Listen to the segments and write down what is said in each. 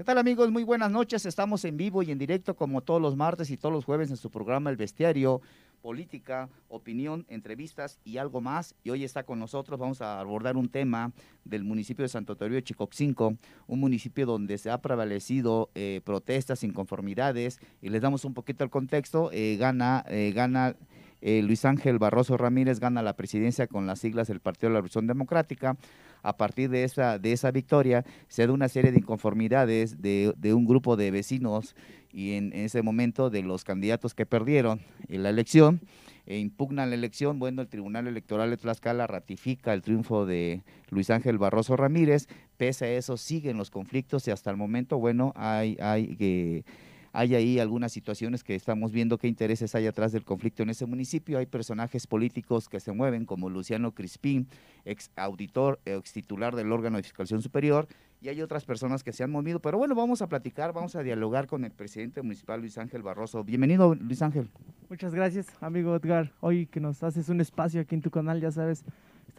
¿Qué tal amigos? Muy buenas noches. Estamos en vivo y en directo como todos los martes y todos los jueves en su programa El Bestiario, política, opinión, entrevistas y algo más. Y hoy está con nosotros, vamos a abordar un tema del municipio de Santo Toribio de Chicoxinco, un municipio donde se ha prevalecido eh, protestas, inconformidades y les damos un poquito el contexto. Eh, gana, eh, gana Luis Ángel Barroso Ramírez, gana la presidencia con las siglas del Partido de la Revolución Democrática a partir de esa, de esa victoria se da una serie de inconformidades de, un grupo de vecinos y en, ese momento de los candidatos que perdieron en la elección e impugnan la elección, bueno, el Tribunal Electoral de Tlaxcala ratifica el triunfo de Luis Ángel Barroso Ramírez, pese a eso siguen los conflictos y hasta el momento, bueno, hay, hay que hay ahí algunas situaciones que estamos viendo qué intereses hay atrás del conflicto en ese municipio. Hay personajes políticos que se mueven, como Luciano Crispín, ex auditor, ex titular del órgano de fiscalización superior, y hay otras personas que se han movido. Pero bueno, vamos a platicar, vamos a dialogar con el presidente municipal Luis Ángel Barroso. Bienvenido, Luis Ángel. Muchas gracias, amigo Edgar. Hoy que nos haces un espacio aquí en tu canal, ya sabes,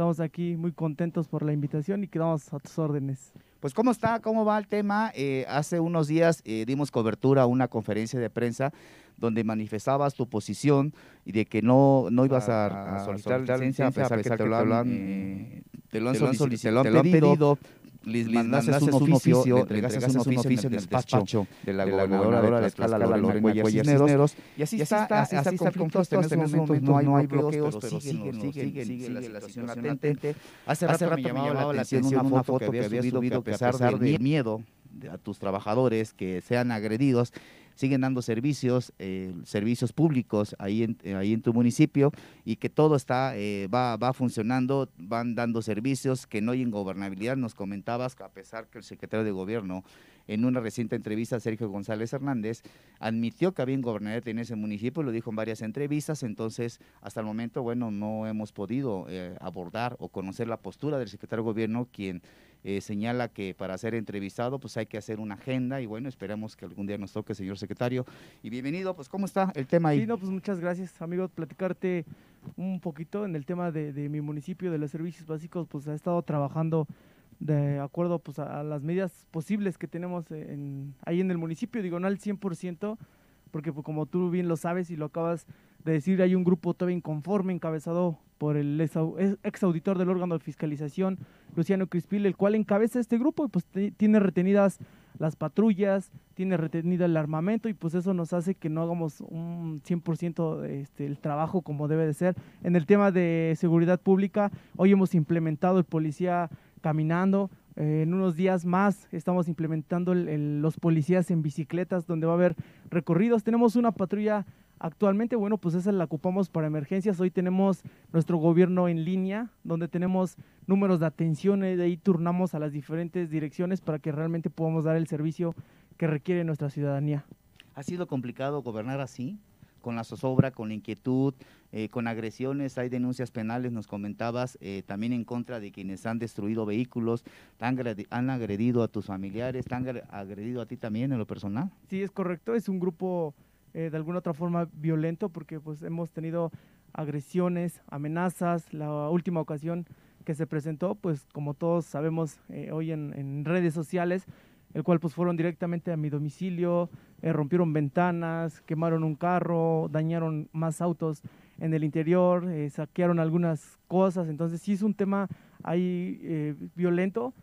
estamos aquí muy contentos por la invitación y quedamos a tus órdenes. Pues cómo está, cómo va el tema. Eh, hace unos días eh, dimos cobertura a una conferencia de prensa donde manifestabas tu posición y de que no, no ibas a, solicitar, licencia, a pesar, que, te lo han, eh, te lo han, solicitado, te lo han pedido les, mandaste un oficio, le entregaste un oficio en el despacho de la gobernadora de Escala, Lorena Cisneros, y así está, así está el conflicto, en este momento no hay bloqueos, pero siguen, siguen, siguen la situación latente. Hace rato me llamaba la atención una foto que había subido que a pesar del miedo a tus trabajadores que sean agredidos, siguen dando servicios, eh, servicios públicos ahí en, eh, ahí en tu municipio y que todo está, eh, va, va funcionando, van dando servicios, que no hay ingobernabilidad. Nos comentabas a pesar que el secretario de gobierno en una reciente entrevista, Sergio González Hernández, admitió que había ingobernabilidad en ese municipio, lo dijo en varias entrevistas, entonces hasta el momento, bueno, no hemos podido abordar o conocer la postura del secretario de gobierno, quien eh, señala que para ser entrevistado pues hay que hacer una agenda y bueno, esperamos que algún día nos toque, señor secretario. Y bienvenido, pues ¿cómo está el tema ahí? Sí, no, pues muchas gracias, amigo, platicarte un poquito en el tema de, mi municipio, de los servicios básicos, pues ha estado trabajando de acuerdo pues a, las medidas posibles que tenemos en, ahí en el municipio, digo, no al 100%, porque pues, como tú bien lo sabes y lo acabas de decir, hay un grupo todavía inconforme encabezado por el ex auditor del órgano de fiscalización, Luciano Crispil, el cual encabeza este grupo y pues tiene retenidas las patrullas, tiene retenida el armamento y pues eso nos hace que no hagamos un 100% este, el trabajo como debe de ser. En el tema de seguridad pública, hoy hemos implementado el policía caminando, eh, en unos días más estamos implementando los policías en bicicletas donde va a haber recorridos. Tenemos una patrulla Actualmente, bueno, pues esa la ocupamos para emergencias. Hoy tenemos nuestro gobierno en línea, donde tenemos números de atención, y de ahí turnamos a las diferentes direcciones para que realmente podamos dar el servicio que requiere nuestra ciudadanía. ¿Ha sido complicado gobernar así? Con la zozobra, con la inquietud, eh, con agresiones, hay denuncias penales, nos comentabas, eh, también en contra de quienes han destruido vehículos, han, han agredido a tus familiares, han agredido a ti también en lo personal. Sí, es correcto, es un grupo eh, de alguna otra forma violento porque pues hemos tenido agresiones, amenazas, la última ocasión que se presentó, pues como todos sabemos eh, hoy en, redes sociales, el cual pues fueron directamente a mi domicilio, eh, rompieron ventanas, quemaron un carro, dañaron más autos en el interior, saquearon algunas cosas, entonces sí es un tema ahí violento.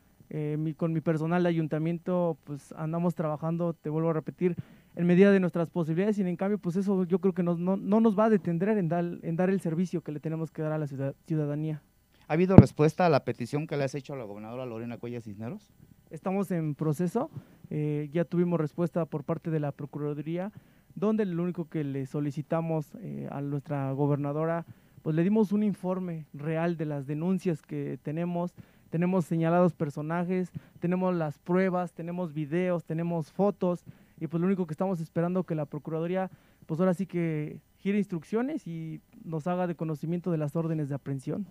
con mi personal de ayuntamiento pues andamos trabajando, te vuelvo a repetir, en medida de nuestras posibilidades y en cambio pues eso yo creo que no, no, nos va a detener en dar, en dar el servicio que le tenemos que dar a la ciudadanía. ¿Ha habido respuesta a la petición que le has hecho a la gobernadora Lorena Cuellar Cisneros? Estamos en proceso, eh, ya tuvimos respuesta por parte de la Procuraduría, donde lo único que le solicitamos eh, a nuestra gobernadora, pues le dimos un informe real de las denuncias que tenemos, tenemos señalados personajes, tenemos las pruebas, tenemos videos, tenemos fotos, y pues lo único que estamos esperando que la Procuraduría, pues ahora sí que gire instrucciones y nos haga de conocimiento de las órdenes de aprehensión.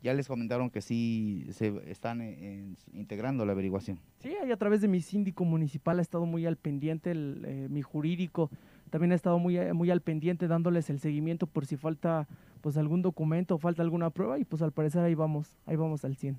Ya les comentaron que sí se están integrando la averiguación. Sí, a través de mi síndico municipal ha estado muy al pendiente, eh, mi jurídico también ha estado muy, muy al pendiente dándoles el seguimiento por si falta pues algún documento o falta alguna prueba y pues al parecer ahí vamos, ahí vamos al 100.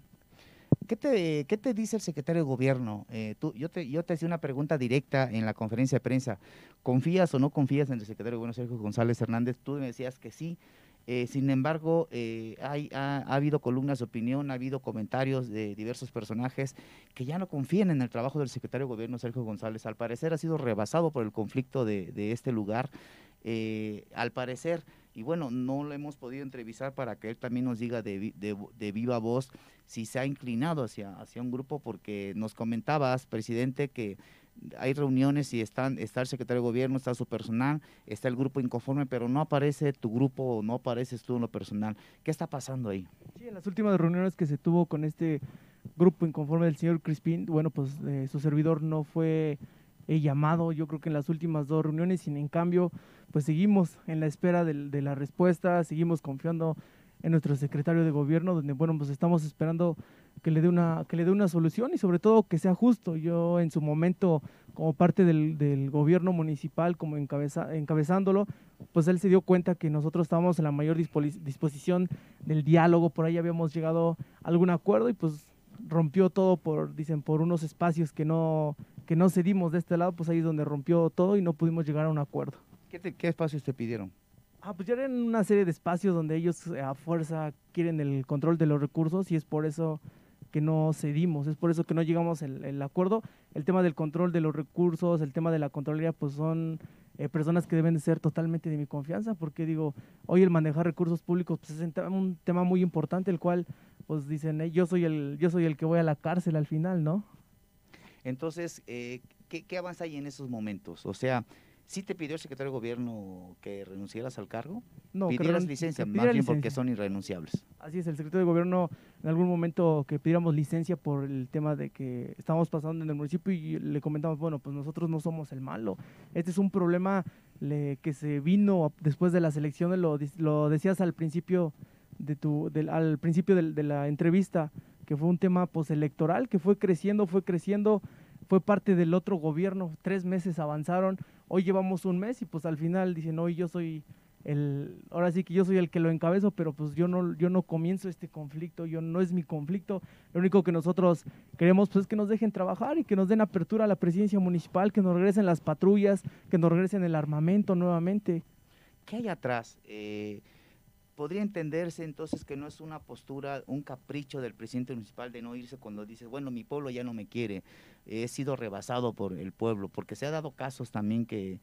¿Qué te, ¿Qué te dice el secretario de gobierno? Eh, tú, yo, te, yo te hacía una pregunta directa en la conferencia de prensa. ¿Confías o no confías en el secretario de gobierno Sergio González Hernández? Tú me decías que sí. Eh, sin embargo, eh, hay, ha, habido columnas de opinión, ha habido comentarios de diversos personajes que ya no confían en el trabajo del secretario de gobierno Sergio González. Al parecer ha sido rebasado por el conflicto de, de este lugar. al parecer, y bueno, no lo hemos podido entrevistar para que él también nos diga de, de, viva voz si se ha inclinado hacia, hacia un grupo, porque nos comentabas, presidente, que hay reuniones y están, está el secretario de gobierno, está su personal, está el grupo inconforme, pero no aparece tu grupo, no apareces tú en lo personal. ¿Qué está pasando ahí? Sí, en las últimas reuniones que se tuvo con este grupo inconforme del señor Crispín, bueno, pues eh, su servidor no fue he llamado, yo creo que en las últimas dos reuniones, y en cambio, pues seguimos en la espera de, la respuesta, seguimos confiando en nuestro secretario de gobierno, donde, bueno, pues estamos esperando que le dé una, que le dé una solución y sobre todo que sea justo. Yo en su momento, como parte del, gobierno municipal, como encabeza, encabezándolo, pues él se dio cuenta que nosotros estábamos en la mayor disposición del diálogo, por ahí habíamos llegado a algún acuerdo y pues rompió todo por, dicen, por unos espacios que no, que no cedimos de este lado, pues ahí es donde rompió todo y no pudimos llegar a un acuerdo. ¿Qué, qué espacios te pidieron? Ah, pues ya eran una serie de espacios donde ellos eh, a fuerza quieren el control de los recursos y es por eso que no cedimos, es por eso que no llegamos al el acuerdo. El tema del control de los recursos, el tema de la controlía, pues son eh, personas que deben de ser totalmente de mi confianza, porque digo, hoy el manejar recursos públicos pues, es un tema muy importante, el cual pues dicen, yo soy el yo soy el que voy a la cárcel al final, ¿no? Entonces, eh, ¿qué, ¿qué, avanza ahí en esos momentos? O sea, ¿sí te pidió el secretario de gobierno que renunciaras al cargo? No, pidieras licencia, más bien porque son irrenunciables. Así es, el secretario de gobierno en algún momento que pidiéramos licencia por el tema de que estábamos pasando en el municipio y le comentamos, bueno, pues nosotros no somos el malo. Este es un problema que se vino después de las elecciones, lo, lo decías al principio de tu, del, al principio de, de la entrevista, que fue un tema postelectoral que fue creciendo, fue creciendo, fue parte del otro gobierno, tres meses avanzaron, hoy llevamos un mes y pues al final dicen, hoy yo soy el, ahora sí que yo soy el que lo encabezo, pero pues yo no, yo no comienzo este conflicto, yo no es mi conflicto, lo único que nosotros queremos pues es que nos dejen trabajar y que nos den apertura a la presidencia municipal, que nos regresen las patrullas, que nos regresen el armamento nuevamente. ¿Qué hay atrás? Eh, podría entenderse entonces que no es una postura, un capricho del presidente municipal de no irse cuando dice, bueno, mi pueblo ya no me quiere, he sido rebasado por el pueblo, porque se ha dado casos también que,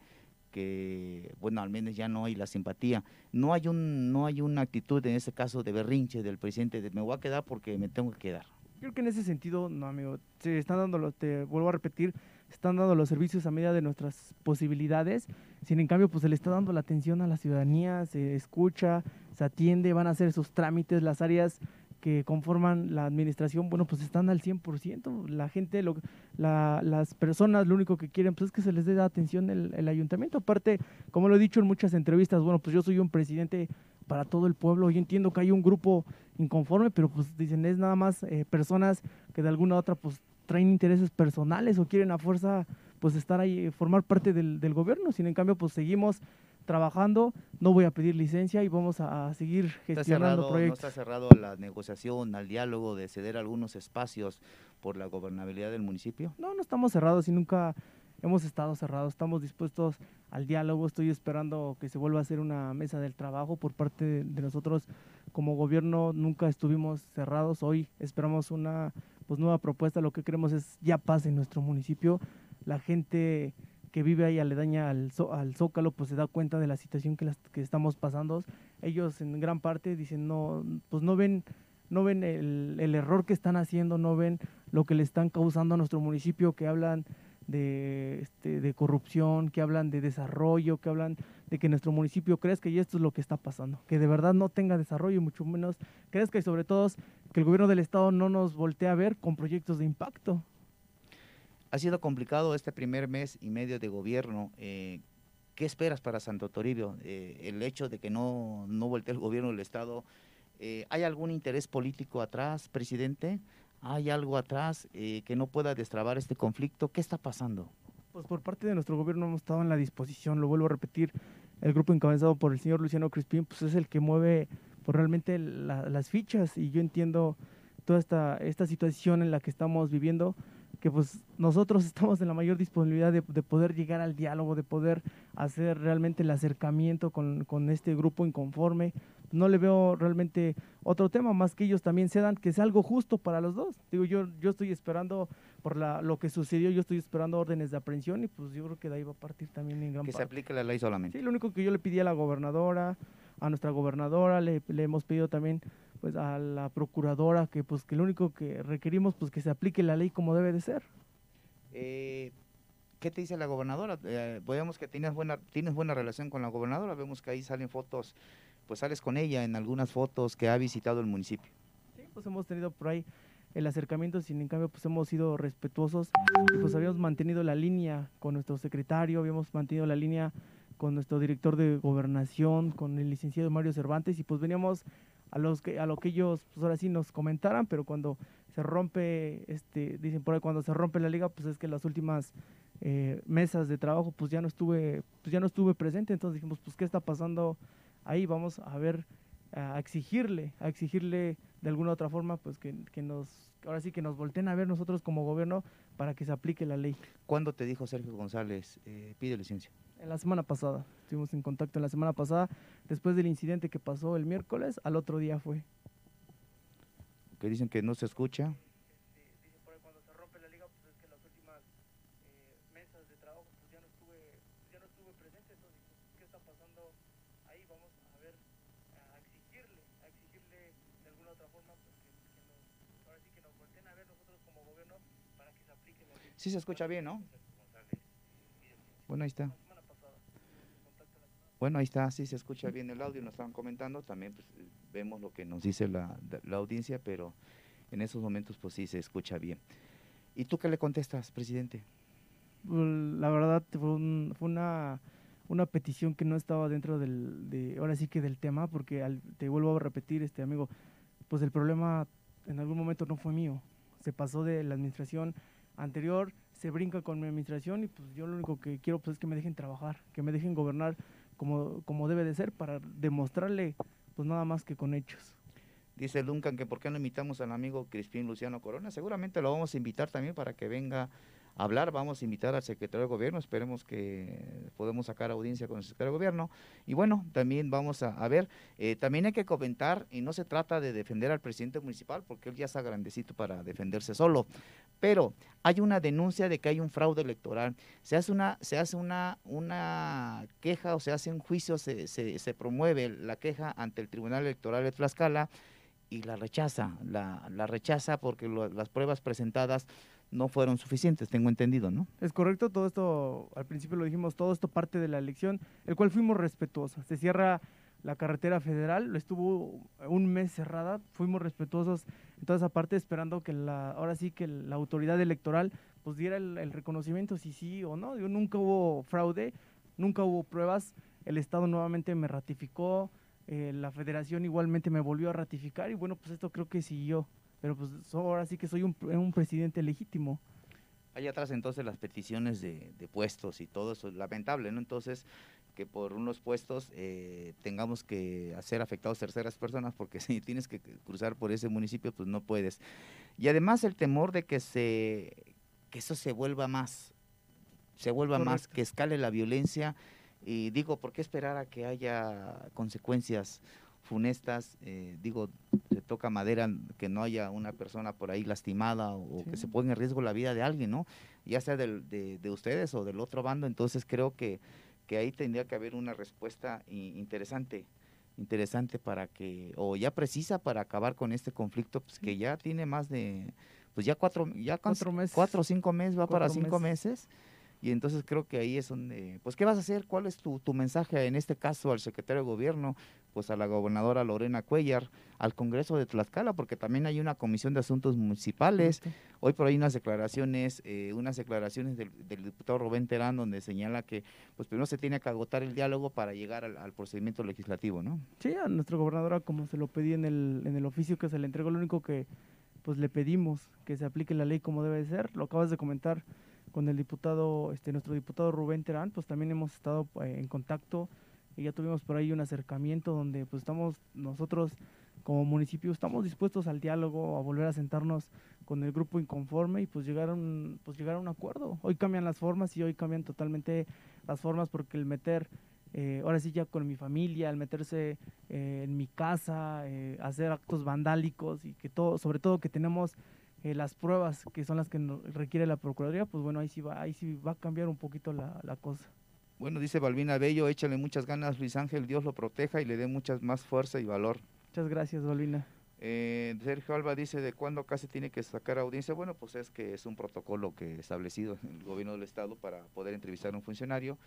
que bueno, al menos ya no hay la simpatía. No hay un no hay una actitud en ese caso de berrinche del presidente de me voy a quedar porque me tengo que quedar. Creo que en ese sentido, no amigo, se están dando, te vuelvo a repetir, están dando los servicios a medida de nuestras posibilidades, sin en cambio pues se le está dando la atención a la ciudadanía, se escucha, se atiende, van a hacer sus trámites, las áreas que conforman la administración, bueno, pues están al 100%. La gente, lo, la, las personas, lo único que quieren pues es que se les dé atención el, ayuntamiento. Aparte, como lo he dicho en muchas entrevistas, bueno, pues yo soy un presidente para todo el pueblo. Yo entiendo que hay un grupo inconforme, pero pues dicen, es nada más eh, personas que de alguna u otra pues traen intereses personales o quieren a fuerza pues estar ahí, formar parte del, del gobierno. Sin en cambio, pues seguimos trabajando, no voy a pedir licencia y vamos a, seguir gestionando proyectos. ¿No está cerrado la negociación, al diálogo de ceder algunos espacios por la gobernabilidad del municipio? No, no estamos cerrados y nunca hemos estado cerrados. Estamos dispuestos al diálogo. Estoy esperando que se vuelva a hacer una mesa del trabajo por parte de, de nosotros como gobierno. Nunca estuvimos cerrados. Hoy esperamos una pues nueva propuesta, lo que queremos es ya paz en nuestro municipio. La gente que vive ahí aledaña al, al Zócalo, pues se da cuenta de la situación que, estamos pasando. Ellos en gran parte dicen, no, pues no ven, no ven el, el, error que están haciendo, no ven lo que le están causando a nuestro municipio, que hablan de, este, de corrupción, que hablan de desarrollo, que hablan de que nuestro municipio crezca y esto es lo que está pasando, que de verdad no tenga desarrollo y mucho menos crezca y sobre todo que el gobierno del estado no nos voltee a ver con proyectos de impacto. Ha sido complicado este primer mes y medio de gobierno. Eh, ¿Qué esperas para Santo Toribio? Eh, el hecho de que no, no voltee el gobierno del estado, eh, ¿hay algún interés político atrás, presidente? ¿Hay algo atrás que no pueda destrabar este conflicto? ¿Qué está pasando? Pues por parte de nuestro gobierno hemos estado en la disposición, lo vuelvo a repetir, el grupo encabezado por el señor Luciano Crispín, pues es el que mueve pues realmente las fichas y yo entiendo toda esta, esta situación en la que estamos viviendo, que pues nosotros estamos en la mayor disponibilidad de, poder llegar al diálogo, de poder hacer realmente el acercamiento con, con, este grupo inconforme. No le veo realmente otro tema más que ellos también cedan, que sea algo justo para los dos. Digo, yo, yo estoy esperando por la, lo que sucedió, yo estoy esperando órdenes de aprehensión y pues yo creo que de ahí va a partir también en gran Que se aplique la ley solamente. Sí, lo único que yo le pedí a la gobernadora, a nuestra gobernadora, le, le hemos pedido también pues a la procuradora que pues que lo único que requerimos pues que se aplique la ley como debe de ser. Eh, ¿Qué te dice la gobernadora? Eh, vemos que tienes buena, tienes buena relación con la gobernadora, vemos que ahí salen fotos, pues sales con ella en algunas fotos que ha visitado el municipio. Sí, pues hemos tenido por ahí el acercamiento, sin en cambio pues hemos sido respetuosos y pues habíamos mantenido la línea con nuestro secretario, habíamos mantenido la línea con nuestro director de gobernación, con el licenciado Mario Cervantes y pues veníamos a los que a lo que ellos pues ahora sí nos comentaran, pero cuando se rompe este dicen por ahí cuando se rompe la liga, pues es que las últimas eh, mesas de trabajo pues ya no estuve pues ya no estuve presente, entonces dijimos, pues qué está pasando ahí, vamos a ver a exigirle, a exigirle de alguna otra forma pues que, que nos ahora sí que nos volteen a ver nosotros como gobierno para que se aplique la ley. ¿Cuándo te dijo Sergio González eh, pide licencia? En la semana pasada, estuvimos en contacto en la semana pasada, después del incidente que pasó el miércoles, al otro día fue. Que dicen que no se escucha. Dicen por ahí cuando se rompe la liga, pues es que las últimas eh, mesas de trabajo, pues ya no estuve, pues ya no estuve presente, entonces ¿qué está pasando ahí? Vamos a ver, a exigirle, a exigirle de alguna otra forma, pues que, que nos, ahora sí que nos volteen a ver nosotros como gobierno para que se aplique la ley. Sí se escucha bien, ¿no? Bueno, ahí está. Bueno, ahí está, sí se escucha bien el audio, nos estaban comentando, también pues, vemos lo que nos dice la, la, audiencia, pero en esos momentos pues sí se escucha bien. ¿Y tú qué le contestas, presidente? Pues, la verdad fue, fue una, una petición que no estaba dentro del, de, ahora sí que del tema, porque te vuelvo a repetir, este amigo, pues el problema en algún momento no fue mío, se pasó de la administración anterior, se brinca con mi administración y pues yo lo único que quiero pues es que me dejen trabajar, que me dejen gobernar como, como debe de ser para demostrarle pues nada más que con hechos. Dice Duncan que por qué no invitamos al amigo Crispín Luciano Corona. Seguramente lo vamos a invitar también para que venga hablar. Vamos a invitar al secretario de gobierno, esperemos que podamos sacar audiencia con el secretario de gobierno. Y bueno, también vamos a, ver, eh, también hay que comentar, y no se trata de defender al presidente municipal, porque él ya está grandecito para defenderse solo, pero hay una denuncia de que hay un fraude electoral. Se hace una, se hace una, una queja o se hace un juicio, se, se, promueve la queja ante el Tribunal Electoral de Tlaxcala y la rechaza, la, la rechaza porque las pruebas presentadas no fueron suficientes, tengo entendido, ¿no? Es correcto, todo esto, al principio lo dijimos, todo esto parte de la elección, el cual fuimos respetuosos. Se cierra la carretera federal, estuvo un mes cerrada, fuimos respetuosos en toda esa parte, esperando que la, ahora sí que la autoridad electoral pues diera el, reconocimiento si sí o no. Yo nunca hubo fraude, nunca hubo pruebas, el Estado nuevamente me ratificó, eh, la federación igualmente me volvió a ratificar y bueno, pues esto creo que siguió pero pues ahora sí que soy un, un presidente legítimo. Hay atrás entonces las peticiones de, de, puestos y todo eso es lamentable, ¿no? Entonces, que por unos puestos eh, tengamos que hacer afectados terceras personas, porque si tienes que cruzar por ese municipio, pues no puedes. Y además el temor de que, se, que eso se vuelva más, se vuelva más, que escale la violencia. Y digo, ¿por qué esperar a que haya consecuencias funestas, eh, digo, se toca madera que no haya una persona por ahí lastimada o, que se ponga en riesgo la vida de alguien, ¿no? Ya sea de, ustedes o del otro bando, entonces creo que, que ahí tendría que haber una respuesta interesante interesante para que, o ya precisa para acabar con este conflicto, pues que ya tiene más de, pues ya cuatro, ya cuatro, meses. cuatro o cinco meses, va para cinco meses y entonces creo que ahí es donde, pues, ¿qué vas a hacer? ¿Cuál es tu, tu, mensaje en este caso al secretario de gobierno, pues a la gobernadora Lorena Cuellar, al Congreso de Tlaxcala, porque también hay una comisión de asuntos municipales. Hoy por ahí unas declaraciones, eh, unas declaraciones del, diputado Rubén Terán, donde señala que, pues, primero se tiene que agotar el diálogo para llegar al, procedimiento legislativo, ¿no? Sí, a nuestra gobernadora, como se lo pedí en el, en el oficio que se le entregó, lo único que, pues, le pedimos que se aplique la ley como debe ser. Lo acabas de comentar con el diputado, este, nuestro diputado Rubén Terán, pues también hemos estado eh, en contacto y ya tuvimos por ahí un acercamiento donde pues estamos nosotros como municipio estamos dispuestos al diálogo, a volver a sentarnos con el grupo inconforme y pues llegar a un, pues llegar a un acuerdo. Hoy cambian las formas y hoy cambian totalmente las formas porque el meter, eh, ahora sí ya con mi familia, el meterse eh, en mi casa, eh, hacer actos vandálicos y que todo, sobre todo que tenemos las pruebas que son las que requiere la Procuraduría, pues bueno, ahí sí va, ahí sí va a cambiar un poquito la, la cosa. Bueno, dice Balbina Bello, échale muchas ganas, Luis Ángel, Dios lo proteja y le dé muchas más fuerza y valor. Muchas gracias, Balbina. Eh, Sergio Alba dice de cuándo acá se tiene que sacar audiencia. Bueno, pues es que es un protocolo que establecido en el gobierno del estado para poder entrevistar a un funcionario,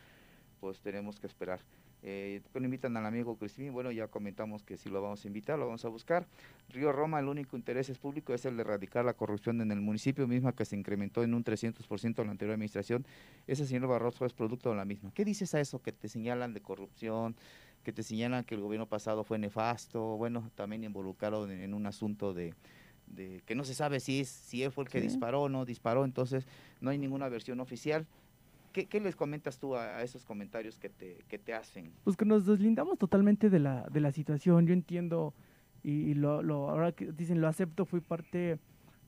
pues tenemos que esperar. Eh, cuando invitan al amigo Cristín, bueno, ya comentamos que si lo vamos a invitar, lo vamos a buscar. Río Roma, el único interés es público es el de erradicar la corrupción en el municipio, misma que se incrementó en un 300% en la anterior administración. Ese señor Barroso es producto de la misma. ¿Qué dices a eso que te señalan de corrupción? que te señalan que el gobierno pasado fue nefasto, bueno, también involucrado en, un asunto de, que no se sabe si, es, si él fue el que disparó o no disparó, entonces no hay ninguna versión oficial. ¿Qué, les comentas tú a, esos comentarios que te, que te hacen? Pues que nos deslindamos totalmente de la, de la situación. Yo entiendo y, lo, ahora que dicen lo acepto, fui parte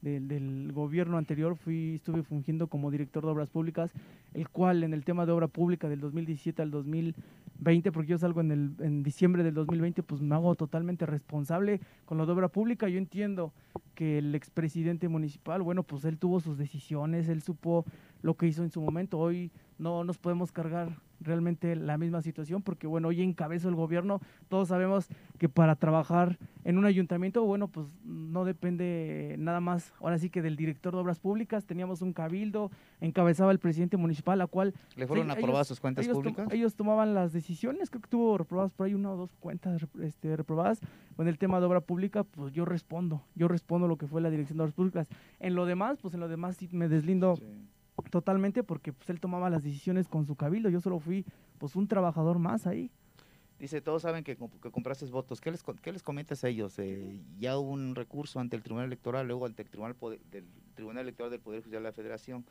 del, del, gobierno anterior, fui, estuve fungiendo como director de obras públicas, el cual en el tema de obra pública del 2017 al 2020, porque yo salgo en, el, en diciembre del 2020, pues me hago totalmente responsable con lo de obra pública. Yo entiendo que el expresidente municipal, bueno, pues él tuvo sus decisiones, él supo lo que hizo en su momento. Hoy no nos podemos cargar realmente la misma situación, porque bueno, hoy encabezo el gobierno, todos sabemos que para trabajar en un ayuntamiento, bueno, pues no depende nada más, ahora sí que del director de obras públicas, teníamos un cabildo, encabezaba el presidente municipal, la cual... ¿Le fueron aprobadas sus cuentas públicas? ellos tomaban las decisiones, creo que tuvo reprobadas por ahí una o dos cuentas este, reprobadas, con el tema de obra pública, pues yo respondo, yo respondo lo que fue la dirección de obras públicas. En lo demás, pues en lo demás sí me deslindo totalmente porque pues él tomaba las decisiones con su cabildo, yo solo fui pues un trabajador más ahí. Dice, todos saben que, que compraste votos. ¿Qué les, qué les comentas a ellos? Eh, ya hubo un recurso ante el Tribunal Electoral, luego ante el Tribunal, del Tribunal Electoral del Poder Judicial de la Federación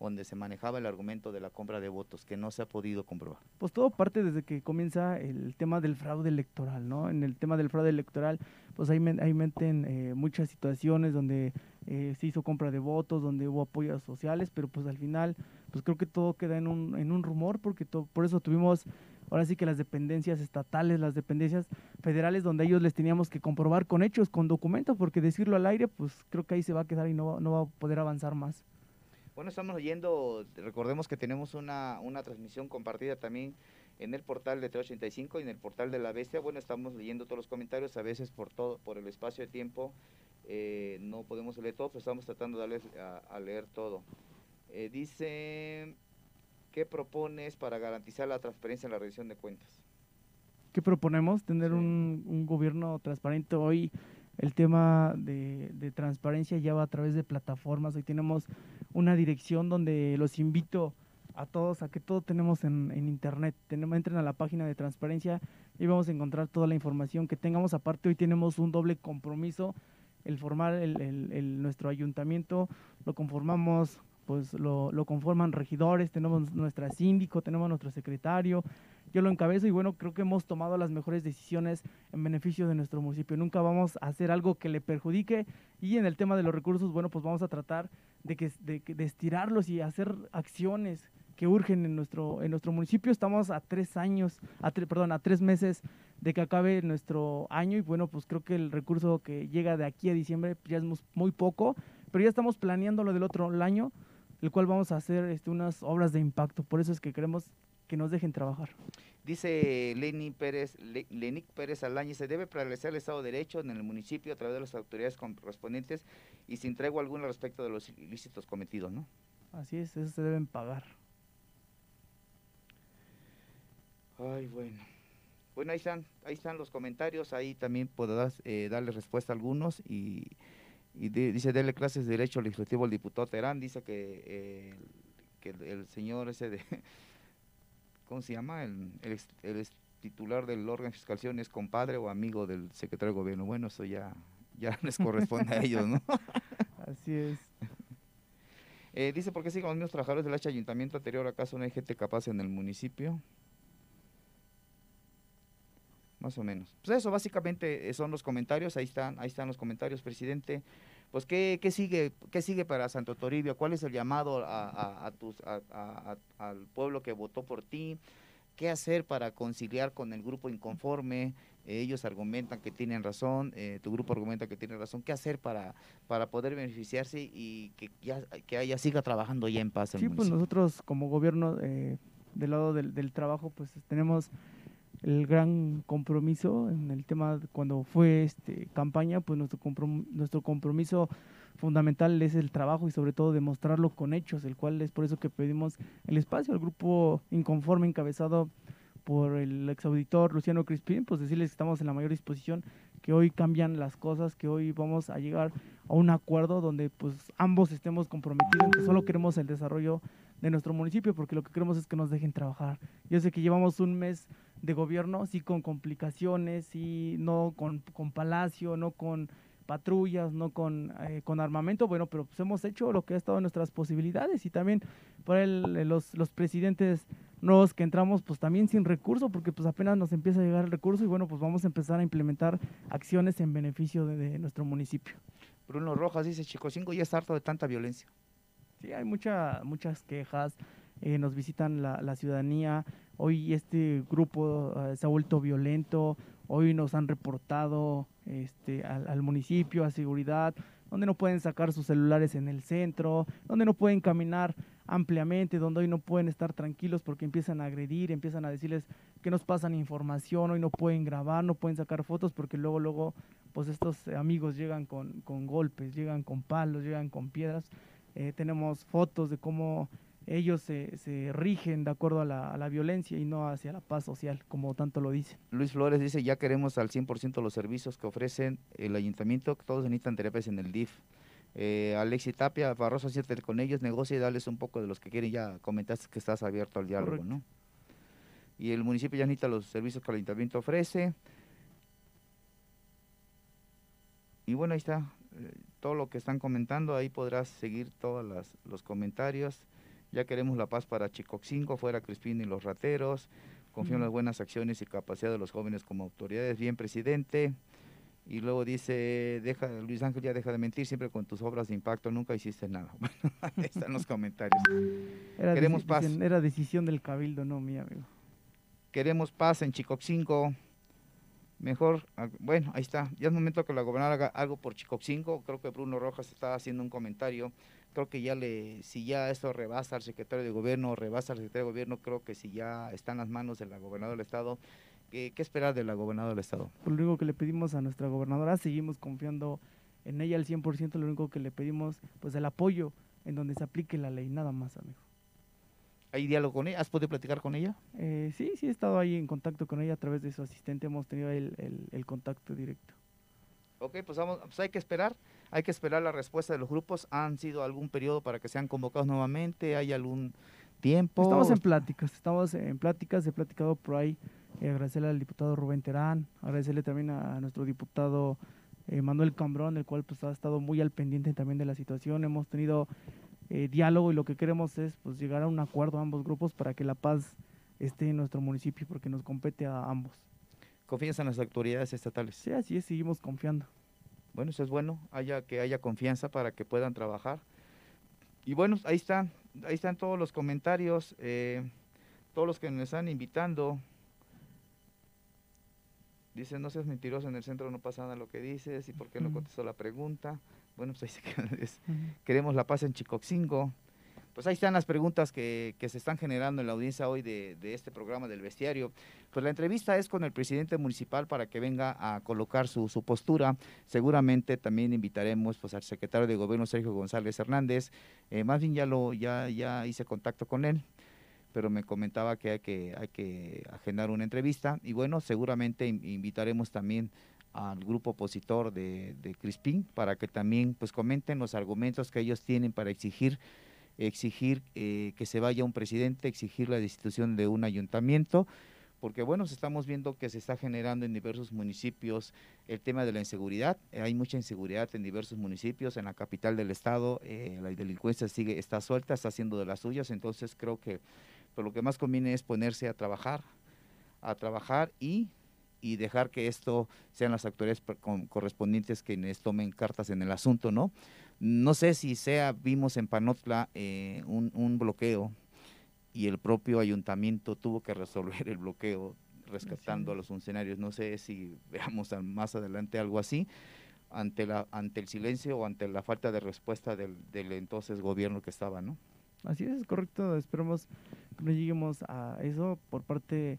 donde se manejaba el argumento de la compra de votos, que no se ha podido comprobar. Pues todo parte desde que comienza el tema del fraude electoral, ¿no? En el tema del fraude electoral, pues ahí, ahí meten eh, muchas situaciones donde eh, se hizo compra de votos, donde hubo apoyos sociales, pero pues al final, pues creo que todo queda en un, en un rumor, porque por eso tuvimos ahora sí que las dependencias estatales, las dependencias federales, donde ellos les teníamos que comprobar con hechos, con documentos, porque decirlo al aire, pues creo que ahí se va a quedar y no, no va a poder avanzar más. Bueno, estamos leyendo, recordemos que tenemos una, una transmisión compartida también en el portal de 385 y en el portal de La Bestia. Bueno, estamos leyendo todos los comentarios, a veces por todo, por el espacio de tiempo eh, no podemos leer todo, pero estamos tratando de darles a, leer todo. Eh, dice, ¿qué propones para garantizar la transparencia en la revisión de cuentas? ¿Qué proponemos? Tener un, un gobierno transparente hoy el tema de, transparencia ya va a través de plataformas. Hoy tenemos una dirección donde los invito a todos a que todo tenemos en, internet. Entren a la página de transparencia y vamos a encontrar toda la información que tengamos. Aparte, hoy tenemos un doble compromiso, el formar el, nuestro ayuntamiento, lo conformamos pues lo, lo, conforman regidores, tenemos nuestra síndico, tenemos nuestro secretario, yo lo encabezo y bueno, creo que hemos tomado las mejores decisiones en beneficio de nuestro municipio. Nunca vamos a hacer algo que le perjudique y en el tema de los recursos, bueno, pues vamos a tratar de, que, de, estirarlos y hacer acciones que urgen en nuestro, en nuestro municipio. Estamos a tres años, a perdón, a tres meses de que acabe nuestro año y bueno, pues creo que el recurso que llega de aquí a diciembre ya es muy poco, pero ya estamos planeando lo del otro año, el cual vamos a hacer este, unas obras de impacto. Por eso es que queremos que nos dejen trabajar. Dice Lenny Pérez, Lenic Pérez Alañez, se debe prevalecer el Estado de Derecho en el municipio a través de las autoridades correspondientes y sin tregua alguna respecto de los ilícitos cometidos, ¿no? Así es, eso se deben pagar. Ay, bueno. Bueno, ahí están, ahí están los comentarios, ahí también podrás eh, darle respuesta a algunos y, dice, dele clases de Derecho Legislativo al diputado Terán, dice que, eh, que el señor ese de ¿cómo se llama? El, el, titular del órgano de fiscalización es compadre o amigo del secretario de gobierno. Bueno, eso ya, ya les corresponde a ellos, ¿no? Así es. Eh, dice, ¿por qué siguen los mismos trabajadores del H ayuntamiento anterior? ¿Acaso no hay gente capaz en el municipio? Más o menos. Pues eso, básicamente eh, son los comentarios, ahí están, ahí están los comentarios, presidente. Pues, ¿qué, qué sigue, qué sigue para Santo Toribio? ¿Cuál es el llamado a, a, tus, al pueblo que votó por ti? ¿Qué hacer para conciliar con el grupo inconforme? ellos argumentan que tienen razón, eh, tu grupo argumenta que tiene razón. ¿Qué hacer para, para poder beneficiarse y que ya que haya, siga trabajando ya en paz? sí, pues nosotros como gobierno, eh, del lado del, del trabajo, pues tenemos el gran compromiso en el tema cuando fue este campaña, pues nuestro nuestro compromiso fundamental es el trabajo y sobre todo demostrarlo con hechos, el cual es por eso que pedimos el espacio al grupo inconforme encabezado por el exauditor Luciano Crispín, pues decirles que estamos en la mayor disposición, que hoy cambian las cosas, que hoy vamos a llegar a un acuerdo donde pues ambos estemos comprometidos, que solo queremos el desarrollo de nuestro municipio, porque lo que queremos es que nos dejen trabajar. Yo sé que llevamos un mes de gobierno, sí con complicaciones, sí no con, con palacio, no con patrullas, no con, eh, con armamento, bueno, pero pues hemos hecho lo que ha estado en nuestras posibilidades y también por el, los, los presidentes nuevos que entramos, pues también sin recurso, porque pues apenas nos empieza a llegar el recurso y bueno, pues vamos a empezar a implementar acciones en beneficio de, nuestro municipio. Bruno Rojas dice, Chico Cinco ya está harto de tanta violencia. Sí, hay mucha, muchas quejas, eh, nos visitan la, la, ciudadanía, hoy este grupo eh, se ha vuelto violento, hoy nos han reportado este, al, al, municipio, a seguridad, donde no pueden sacar sus celulares en el centro, donde no pueden caminar ampliamente, donde hoy no pueden estar tranquilos porque empiezan a agredir, empiezan a decirles que nos pasan información, hoy no pueden grabar, no pueden sacar fotos porque luego, luego, pues estos amigos llegan con, con golpes, llegan con palos, llegan con piedras. Eh, tenemos fotos de cómo ellos se, se rigen de acuerdo a la, a la, violencia y no hacia la paz social, como tanto lo dicen. Luis Flores dice, ya queremos al 100% los servicios que ofrecen el ayuntamiento, todos necesitan terapias en el DIF. Eh, Alexi Tapia, Barroso, siéntate con ellos, negocia y darles un poco de los que quieren. Ya comentaste que estás abierto al diálogo, ¿no? Y el municipio ya necesita los servicios que el ayuntamiento ofrece. Y bueno, ahí está eh, todo lo que están comentando. Ahí podrás seguir todos los comentarios. Ya queremos la paz para Chicoxinco, fuera Crispín y los rateros. Confío en las buenas acciones y capacidad de los jóvenes como autoridades. Bien, presidente. Y luego dice, deja, Luis Ángel ya deja de mentir, siempre con tus obras de impacto nunca hiciste nada. Bueno, ahí están los comentarios. Era Queremos paz. Era decisión del cabildo, no mi amigo. Queremos paz en Chicoxinco. Mejor, ah, bueno, ahí está. Ya es momento que la gobernadora haga algo por Chicoxinco. Creo que Bruno Rojas está haciendo un comentario. Creo que ya le, si ya esto rebasa al secretario de gobierno, rebasa al secretario de gobierno, creo que si ya está en las manos de la gobernadora del estado, ¿Qué, esperar de la gobernadora del Estado? Pues lo único que le pedimos a nuestra gobernadora, seguimos confiando en ella al 100%, lo único que le pedimos, pues el apoyo en donde se aplique la ley, nada más, amigo. ¿Hay diálogo con ella? ¿Has podido platicar con ella? Eh, sí, sí, he estado ahí en contacto con ella a través de su asistente, hemos tenido el, el, contacto directo. Ok, pues, vamos, pues hay que esperar, hay que esperar la respuesta de los grupos. ¿Han sido algún periodo para que sean convocados nuevamente? ¿Hay algún tiempo? Estamos en pláticas, estamos en pláticas, he platicado por ahí eh, agradecerle al diputado Rubén Terán, agradecerle también a, nuestro diputado eh, Manuel Cambrón, el cual pues ha estado muy al pendiente también de la situación. Hemos tenido eh, diálogo y lo que queremos es pues llegar a un acuerdo a ambos grupos para que la paz esté en nuestro municipio porque nos compete a ambos. ¿Confías en las autoridades estatales? Sí, así es, seguimos confiando. Bueno, eso es bueno, haya que haya confianza para que puedan trabajar. Y bueno, ahí están, ahí están todos los comentarios, todos los que nos están invitando, Dice, no seas mentiroso, en el centro no pasa nada lo que dices, y por qué no contestó la pregunta. Bueno, pues ahí se queda. Queremos la paz en Chicoxingo. Pues ahí están las preguntas que, se están generando en la audiencia hoy de, este programa del bestiario. Pues la entrevista es con el presidente municipal para que venga a colocar su, su postura. Seguramente también invitaremos pues, al secretario de gobierno Sergio González Hernández. Eh, más bien ya, lo, ya, ya hice contacto con él pero me comentaba que hay que, hay que agendar una entrevista y bueno, seguramente invitaremos también al grupo opositor de, de Crispín para que también pues comenten los argumentos que ellos tienen para exigir exigir eh, que se vaya un presidente, exigir la destitución de un ayuntamiento, porque bueno, estamos viendo que se está generando en diversos municipios el tema de la inseguridad, hay mucha inseguridad en diversos municipios, en la capital del estado, eh, la delincuencia sigue, está suelta, está haciendo de las suyas, entonces creo que pero lo que más conviene es ponerse a trabajar, a trabajar y y dejar que esto sean las autoridades correspondientes quienes tomen cartas en el asunto, ¿no? No sé si sea, vimos en Panotla eh, un, bloqueo y el propio ayuntamiento tuvo que resolver el bloqueo rescatando a los funcionarios. No sé si veamos más adelante algo así ante la ante el silencio o ante la falta de respuesta del, del entonces gobierno que estaba, ¿no? Así es, correcto. Esperemos que no lleguemos a eso por parte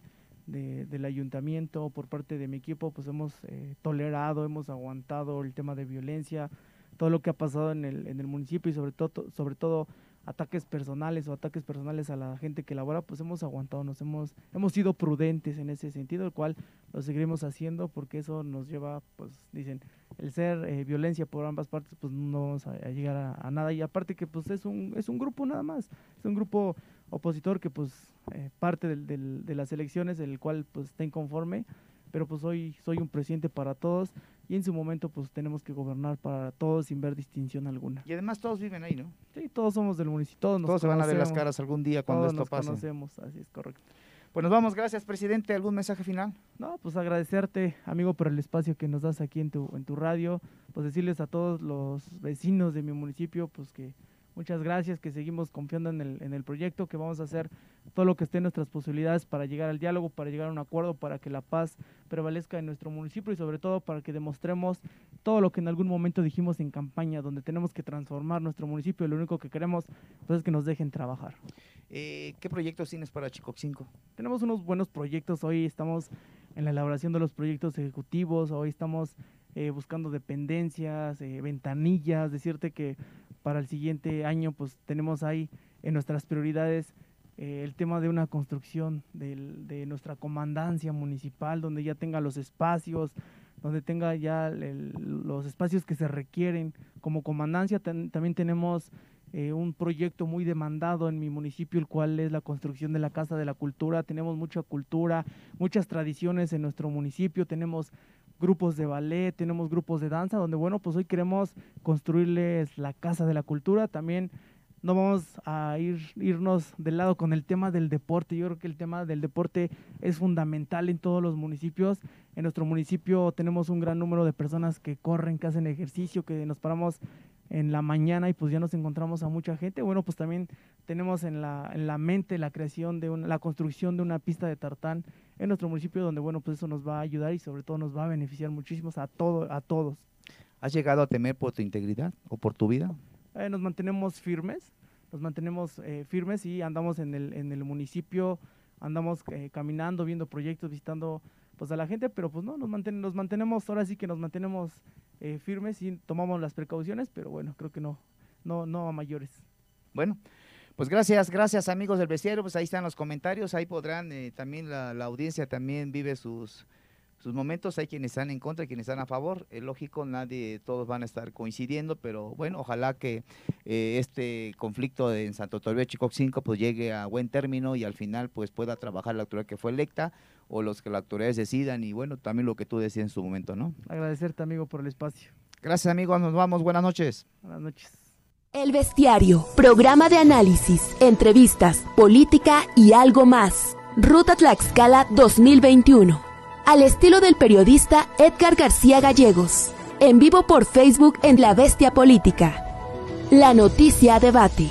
del ayuntamiento, por parte de mi equipo, pues hemos eh, tolerado, hemos aguantado el tema de violencia, todo lo que ha pasado en el, en el municipio y sobre todo, sobre todo ataques personales o ataques personales a la gente que labora, pues hemos aguantado, nos hemos, hemos sido prudentes en ese sentido, el cual lo seguiremos haciendo porque eso nos lleva, pues dicen, el ser eh, violencia por ambas partes, pues no vamos a, llegar a, nada. Y aparte que pues es un, es un grupo nada más, es un grupo opositor que pues eh, parte del, del, de las elecciones, el cual pues está inconforme, pero pues hoy soy un presidente para todos y en su momento pues tenemos que gobernar para todos sin ver distinción alguna. Y además todos viven ahí, ¿no? Sí, todos somos del municipio, todos, todos se van a ver las caras algún día cuando esto nos pase. conocemos, así es correcto. Pues nos vamos, gracias presidente. ¿Algún mensaje final? No, pues agradecerte, amigo, por el espacio que nos das aquí en tu, en tu radio. Pues decirles a todos los vecinos de mi municipio, pues que muchas gracias, que seguimos confiando en el, en el proyecto, que vamos a hacer todo lo que esté en nuestras posibilidades para llegar al diálogo, para llegar a un acuerdo, para que la paz prevalezca en nuestro municipio y sobre todo para que demostremos todo lo que en algún momento dijimos en campaña, donde tenemos que transformar nuestro municipio y lo único que queremos pues, es que nos dejen trabajar. Eh, ¿Qué proyectos tienes para Chicoc 5? Tenemos unos buenos proyectos. Hoy estamos en la elaboración de los proyectos ejecutivos. Hoy estamos eh, buscando dependencias, eh, ventanillas. Decirte que para el siguiente año, pues tenemos ahí en nuestras prioridades el tema de una construcción de nuestra comandancia municipal, donde ya tenga los espacios, donde tenga ya los espacios que se requieren como comandancia. también tenemos eh, un proyecto muy demandado en mi municipio, el cual es la construcción de la Casa de la Cultura. Tenemos mucha cultura, muchas tradiciones en nuestro municipio, tenemos grupos de ballet, tenemos grupos de danza, donde bueno, pues hoy queremos construirles la Casa de la Cultura. También no vamos a ir, irnos del lado con el tema del deporte. Yo creo que el tema del deporte es fundamental en todos los municipios. En nuestro municipio tenemos un gran número de personas que corren, que hacen ejercicio, que nos paramos en la mañana y pues ya nos encontramos a mucha gente. Bueno, pues también tenemos en la, en la mente la creación de una, la construcción de una pista de tartán en nuestro municipio donde bueno, pues eso nos va a ayudar y sobre todo nos va a beneficiar muchísimo a todo, a todos. ¿Has llegado a temer por tu integridad o por tu vida? Eh, nos mantenemos firmes, nos mantenemos eh, firmes y andamos en el, en el municipio, andamos eh, caminando, viendo proyectos, visitando pues a la gente, pero pues no, nos, nos mantenemos, ahora sí que nos mantenemos eh, firmes y tomamos las precauciones, pero bueno, creo que no, no, no a mayores. Bueno, pues gracias, gracias amigos del bestiario, pues ahí están los comentarios, ahí podrán, eh, también la, audiencia también vive sus, sus momentos, hay quienes están en contra quienes están a favor, es lógico, nadie, todos van a estar coincidiendo, pero bueno, ojalá que eh, este conflicto en Santo Toribio Chico 5 pues llegue a buen término y al final pues pueda trabajar la autoridad que fue electa o los que las autoridades decidan y bueno, también lo que tú decías en su momento, ¿no? Agradecerte amigo por el espacio. Gracias amigos, nos vamos, buenas noches. Buenas noches. El Bestiario, programa de análisis, entrevistas, política y algo más. Ruta Tlaxcala 2021 al estilo del periodista Edgar García Gallegos, en vivo por Facebook en La Bestia Política. La noticia debate.